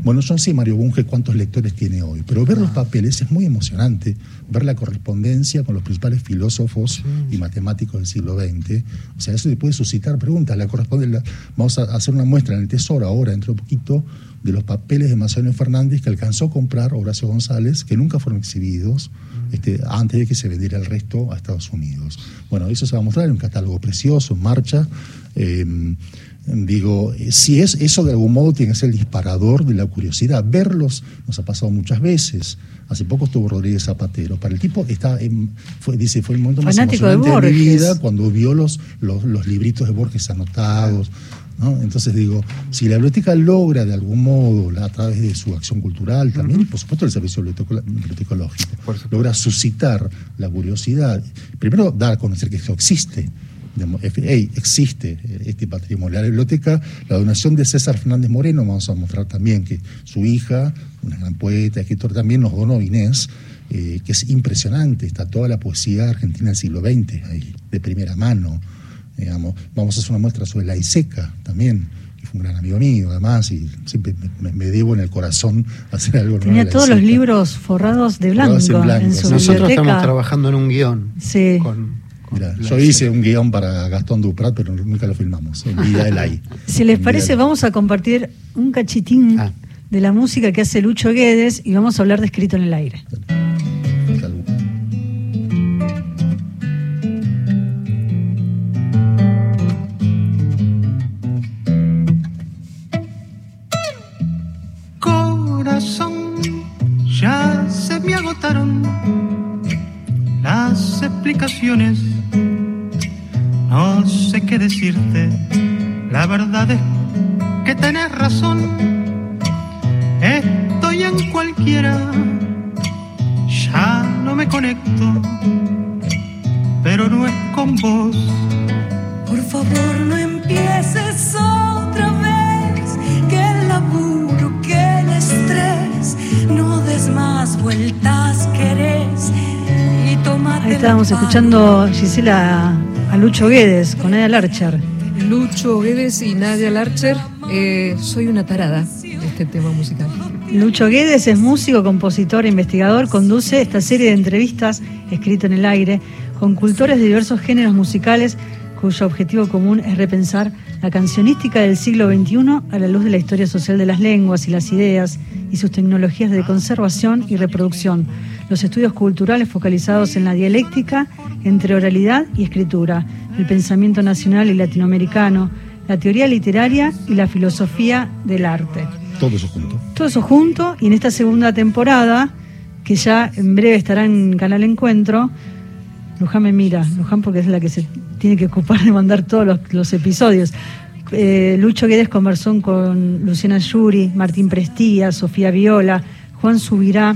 Bueno, yo no sé Mario Bunge cuántos lectores tiene hoy, pero ver los papeles es muy emocionante, ver la correspondencia con los principales filósofos y matemáticos del siglo XX. O sea, eso te puede suscitar preguntas. La corresponde, vamos a hacer una muestra en el Tesoro ahora, dentro de poquito, de los papeles de Macedonio Fernández que alcanzó a comprar Horacio González, que nunca fueron exhibidos este, antes de que se vendiera el resto a Estados Unidos. Bueno, eso se va a mostrar en un catálogo precioso, en marcha. Eh, Digo, si es eso de algún modo tiene que ser el disparador de la curiosidad. Verlos nos ha pasado muchas veces. Hace poco estuvo Rodríguez Zapatero. Para el tipo está en- fue, dice, fue el momento más Fanático emocionante de, mi vida cuando vio los, los, los libritos de Borges anotados. ¿no? Entonces digo, si la biblioteca logra de algún modo, a través de su acción cultural también, y por supuesto el servicio biblioteco- bibliotecológico, logra suscitar la curiosidad, primero dar a conocer que esto existe, hey, existe eh, este patrimonio. La biblioteca, la donación de César Fernández Moreno, vamos a mostrar también que su hija, una gran poeta, escritor, también nos donó Inés, eh, que es impresionante, está toda la poesía argentina del siglo XX ahí, de primera mano. Digamos. Vamos a hacer una muestra sobre la Iseca también, que fue un gran amigo mío además, y siempre me, me- debo en el corazón hacer algo. Tenía todos los libros forrados de blanco, Forrados en blanco, en sí. su Nosotros biblioteca. estamos trabajando en un guion. Sí. con- con Mira, yo hice un guion para Gastón Duprat, pero nunca lo filmamos. El Vida del AI. Si les parece, Vida- vamos a compartir un cachitín Ah. de la música que hace Lucho Guedes y vamos a hablar de escrito en el aire. Salud. Corazón, ya se me agotaron las explicaciones. No sé qué decirte, la verdad es que tenés razón. Estoy en cualquiera, ya no me conecto, pero no es con vos. Por favor, no empieces otra vez. Que el laburo, que el estrés. No des más vueltas, querés. Ahí estábamos la escuchando, Gisela, a Lucho Guedes con Nadia Larcher. Lucho Guedes y Nadia Larcher, eh, soy una tarada de este tema musical. Lucho Guedes es músico, compositor e investigador. Conduce esta serie de entrevistas, escrito en el aire, con cultores de diversos géneros musicales, cuyo objetivo común es repensar la cancionística del siglo XXI a la luz de la historia social de las lenguas y las ideas y sus tecnologías de conservación y reproducción. Los estudios culturales focalizados en la dialéctica entre oralidad y escritura, el pensamiento nacional y latinoamericano, la teoría literaria y la filosofía del arte. Todo eso junto. Todo eso junto y en esta segunda temporada, que ya en breve estará en Canal Encuentro, Luján me mira, Luján porque es la que se tiene que ocupar de mandar todos los, los episodios. Eh, Lucho Guedes conversó con Luciana Yuri, Martín Prestía, Sofía Viola, Juan Subirá,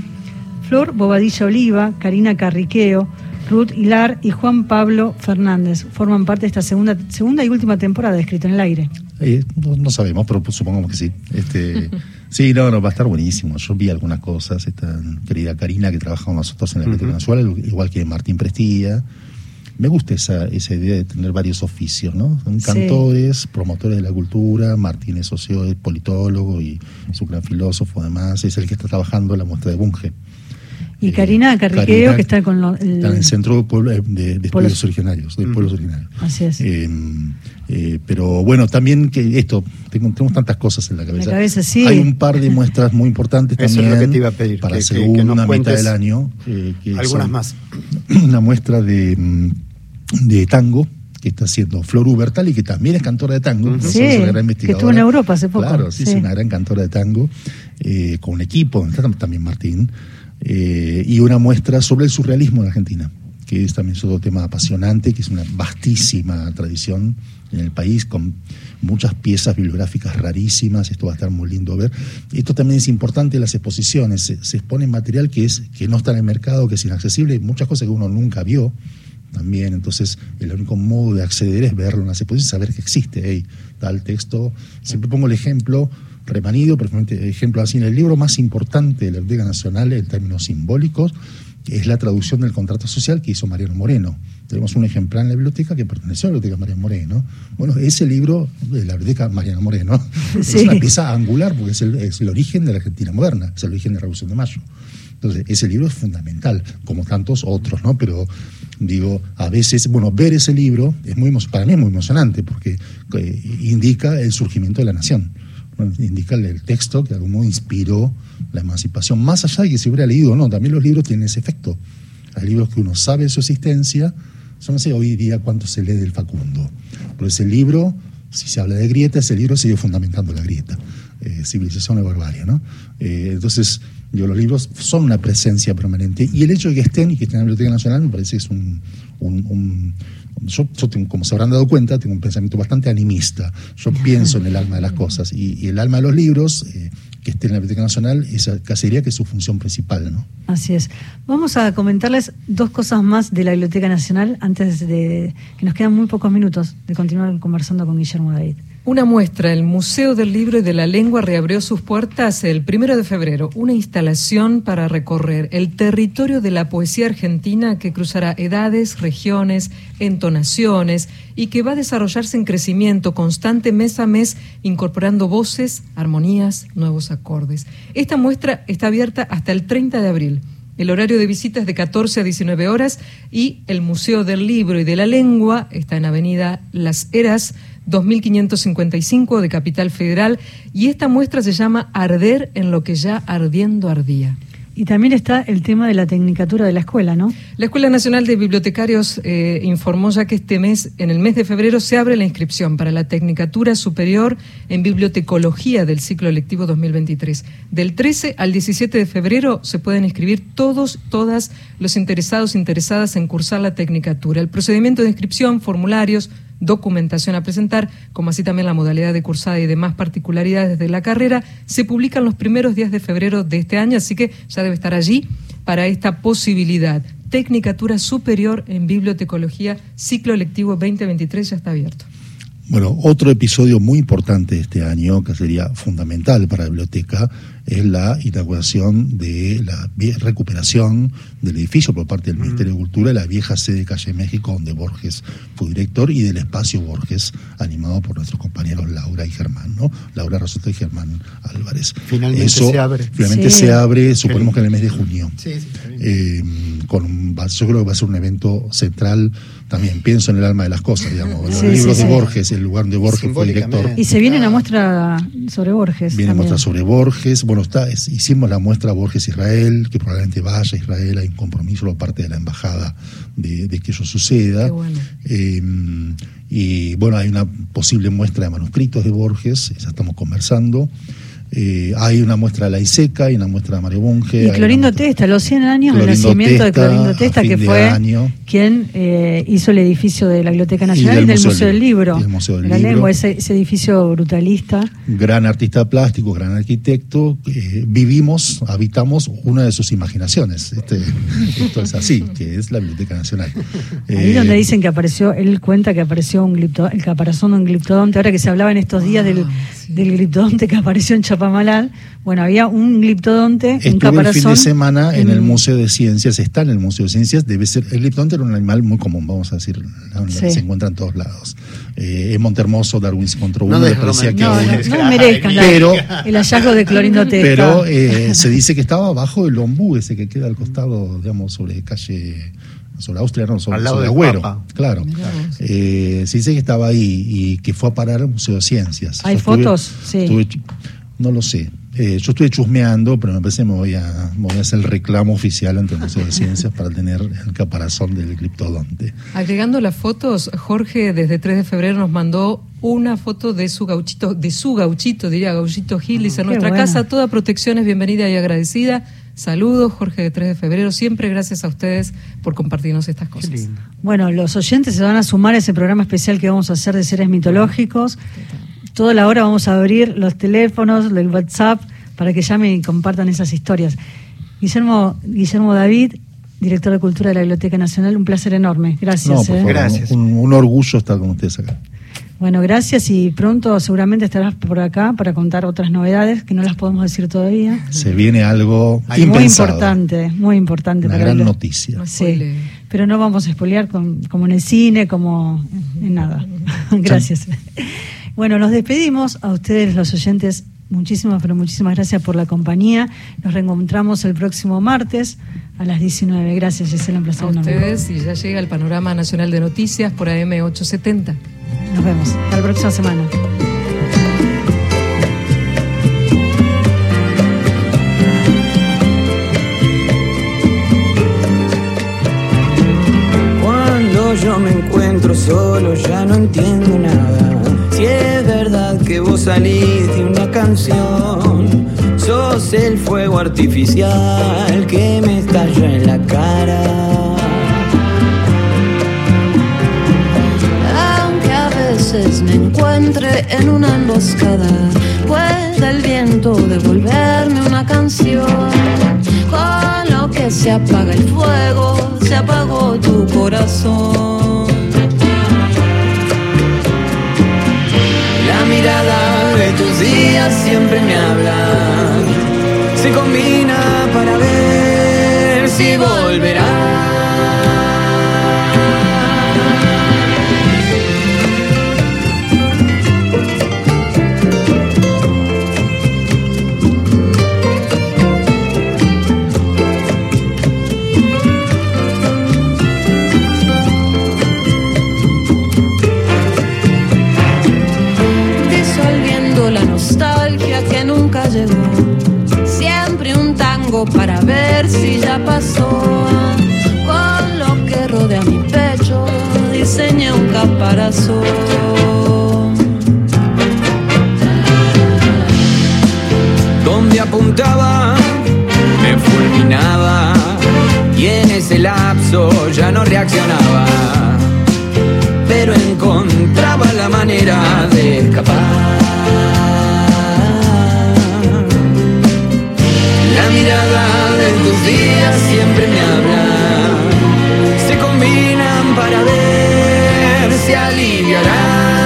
Flor Bobadilla Oliva, Karina Carriqueo, Ruth Hilar y Juan Pablo Fernández. Forman parte de esta segunda, segunda y última temporada de Escrito en el Aire. Eh, no, no sabemos, pero supongamos que sí. Este, sí, no, no, va a estar buenísimo. Yo vi algunas cosas. Esta querida Karina que trabaja con nosotros en la Biblioteca Nacional, igual que Martín Prestía. Me gusta esa, esa idea de tener varios oficios, ¿no? Son Sí. cantores, promotores de la cultura. Martín es socio, es politólogo y es un gran filósofo, además. Es el que está trabajando en la muestra de Bunge. Y Eh, Karina Carriqueo, Karina, que está con lo- el- Está en el Centro de, Pueblo- eh, de- de Pueblos- Estudios Originarios, de Pueblos Originarios. Así es. Eh, eh, pero bueno, también que esto, tengo- tenemos tantas cosas en la cabeza. La cabeza, sí. Hay un par de muestras muy importantes Eso es también lo que te iba a pedir, para que- la que- que segunda mitad del año. eh, que Algunas son más. Una muestra de, mm, de tango que está haciendo Flor Ubertali, que también es cantora de tango. Sí, es una gran que investigadora. estuvo en Europa hace poco, Claro, sí, sí. es una gran cantora de tango, eh, con un equipo, está también Martín, eh, y una muestra sobre el surrealismo en Argentina, que es también otro tema apasionante, que es una vastísima tradición en el país con muchas piezas bibliográficas rarísimas, esto va a estar muy lindo ver. Esto también es importante las exposiciones, se, se expone material que, es, que no está en el mercado, que es inaccesible, muchas cosas que uno nunca vio también, entonces el único modo de acceder es verlo en las exposiciones, saber que existe, hey, tal texto. Siempre pongo el ejemplo, remanido, perfectamente ejemplo así, en el libro más importante de la Biblioteca Nacional en términos simbólicos, es la traducción del contrato social que hizo Mariano Moreno. Tenemos un ejemplar en la biblioteca que perteneció a la biblioteca Mariano Moreno. Bueno, ese libro de la biblioteca Mariano Moreno Sí. es una pieza angular porque es el, es el origen de la Argentina moderna, es el origen de la Revolución de Mayo. Entonces, ese libro es fundamental, como tantos otros, ¿no? Pero digo, a veces, bueno, ver ese libro es muy para mí es muy emocionante porque eh, indica el surgimiento de la nación. Indica el, texto que algún modo inspiró la emancipación, más allá de que se hubiera leído o no, también los libros tienen ese efecto. Hay libros que uno sabe de su existencia, yo no sé hoy día cuánto se lee del Facundo, pero ese libro, si se habla de grieta, ese libro sigue fundamentando la grieta, eh, civilización y barbarie, ¿no? Eh, entonces, digo, los libros son una presencia permanente y el hecho de que estén y que estén en la Biblioteca Nacional me parece que es un... un- un- yo, yo tengo, como se habrán dado cuenta, tengo un pensamiento bastante animista. Yo pienso en el alma de las cosas y, y el alma de los libros, eh, que esté en la Biblioteca Nacional, esa casi diría que es su función principal, ¿no? Así es. Vamos a comentarles dos cosas más de la Biblioteca Nacional antes de que nos quedan muy pocos minutos de continuar conversando con Guillermo David. Una muestra, el Museo del Libro y de la Lengua reabrió sus puertas el primero de febrero. Una instalación para recorrer el territorio de la poesía argentina que cruzará edades, regiones, entonaciones y que va a desarrollarse en crecimiento constante mes a mes, incorporando voces, armonías, nuevos acordes. Esta muestra está abierta hasta el 30 de abril. El horario de visita es de 14 a 19 horas y el Museo del Libro y de la Lengua está en Avenida Las Heras 2555 de Capital Federal y esta muestra se llama Arder en lo que ya ardiendo ardía. Y también está el tema de la tecnicatura de la escuela, ¿no? La Escuela Nacional de Bibliotecarios eh, informó ya que este mes, en el mes de febrero, se abre la inscripción para la Tecnicatura Superior en Bibliotecología del ciclo lectivo 2023. Del 13 al 17 de febrero se pueden inscribir todos, todas los interesados, interesadas en cursar la Tecnicatura. El procedimiento de inscripción, formularios, documentación a presentar, como así también la modalidad de cursada y demás particularidades de la carrera, se publican los primeros días de febrero de este año, así que ya debe estar allí para esta posibilidad. Tecnicatura Superior en Bibliotecología, ciclo lectivo 2023 ya está abierto. Bueno, otro episodio muy importante de este año, que sería fundamental para la biblioteca, es la inauguración de la recuperación del edificio por parte del Ministerio de Cultura de la vieja sede de Calle México, donde Borges fue director, y del espacio Borges, animado por nuestros compañeros Laura y Germán, ¿no? Laura Rosota y Germán Álvarez. Finalmente Eso se abre. Finalmente Sí. se abre, suponemos que en el mes de junio. Sí, sí. Eh, con yo creo que va a ser un evento central. También pienso en el alma de las cosas, digamos. Los Sí, libros sí, de sí. Borges, el lugar donde Borges fue director. Y se viene una muestra sobre Borges. Viene también. muestra sobre Borges. Bueno, está, es- hicimos la muestra Borges Israel, que probablemente vaya a Israel. Hay un compromiso por parte de la embajada de, de que eso suceda. Qué bueno. Eh, y bueno, hay una posible muestra de manuscritos de Borges, ya estamos conversando. Eh, hay una muestra de la Iseca y una muestra de Mario Bunge. Y hay Clorindo muestra- Testa, los 100 años del nacimiento de Clorindo Testa, que fue año. quien eh, hizo el edificio de la Biblioteca Nacional y del del, Museo Museo, del Libro. Y del Museo del de la Libro. Lengua, ese, ese edificio brutalista. gran artista plástico, gran arquitecto, eh, vivimos, habitamos una de sus imaginaciones. Este, esto es así, que es la Biblioteca Nacional. Ahí donde dicen que apareció, él cuenta que apareció un glipto, el caparazón de un gliptodonte, ahora que se hablaba en estos días del, del gliptodonte que apareció en Chapamalal, bueno, había un gliptodonte, un Estuve el caparazón. fin de semana en el Mm. Museo de Ciencias, está en el Museo de Ciencias, debe ser, el gliptodonte era un animal muy común, vamos a decir, se encuentra en todos lados. Eh, en Montermoso, Darwin se encontró No uno, que No, uno- no, no merezcan Pero- el hallazgo de Clorindo Testa. Pero eh, se dice que estaba abajo del ombú, ese que queda al costado, digamos, sobre calle, sobre Austria, no, sobre, Al lado sobre del Agüero. Papa. Claro. Eh, se dice que estaba ahí y que fue a parar al Museo de Ciencias. ¿Hay Yo estuve- fotos? Sí. estuve no lo sé. Eh, yo estuve chusmeando, pero me parece que me voy, a, me voy a hacer el reclamo oficial ante el Museo de Ciencias para tener el caparazón del criptodonte. Agregando las fotos, Jorge desde 3 de febrero nos mandó una foto de su gauchito, de su gauchito, diría gauchito Gil, dice, qué nuestra casa, toda protección es bienvenida y agradecida. Saludos, Jorge de 3 de febrero. Siempre gracias a ustedes por compartirnos estas cosas. Bueno, los oyentes se van a sumar a ese programa especial que vamos a hacer de seres mitológicos. Toda la hora vamos a abrir los teléfonos, el WhatsApp, para que llamen y compartan esas historias. Guillermo, Guillermo David, director de Cultura de la Biblioteca Nacional, un placer enorme. Gracias. No, por ¿eh? favor, Gracias. Un, un orgullo estar con ustedes acá. Bueno, gracias y pronto seguramente estarás por acá para contar otras novedades que no las podemos decir todavía. Se viene algo Muy impensado. importante, muy importante. Una para gran el- noticia. No Sí, pero no vamos a espolear con- como en el cine, como en nada. gracias. Bueno, nos despedimos a ustedes los oyentes. Muchísimas, pero muchísimas gracias por la compañía. Nos reencontramos el próximo martes a las 19. Gracias, Gisela, un placer. A ustedes y ya llega el panorama nacional de noticias por AM 870. Nos vemos. Hasta la próxima semana. Cuando yo me encuentro solo ya no entiendo nada. Si es verdad que vos salís de una canción, sos el fuego artificial que me estalló en la cara. Aunque a veces me encuentre en una emboscada, puede el viento devolverme una canción. Con lo que se apaga el fuego, se apagó tu corazón. Siempre me habla. Se combina para ver si volverá. Ya pasó. Con lo que rodea mi pecho, diseñé un caparazón. Donde apuntaba, me fulminaba. Y en ese lapso ya no reaccionaba. Pero encontraba la manera de escapar. La mirada los días siempre me hablan, se combinan para ver si aliviarán.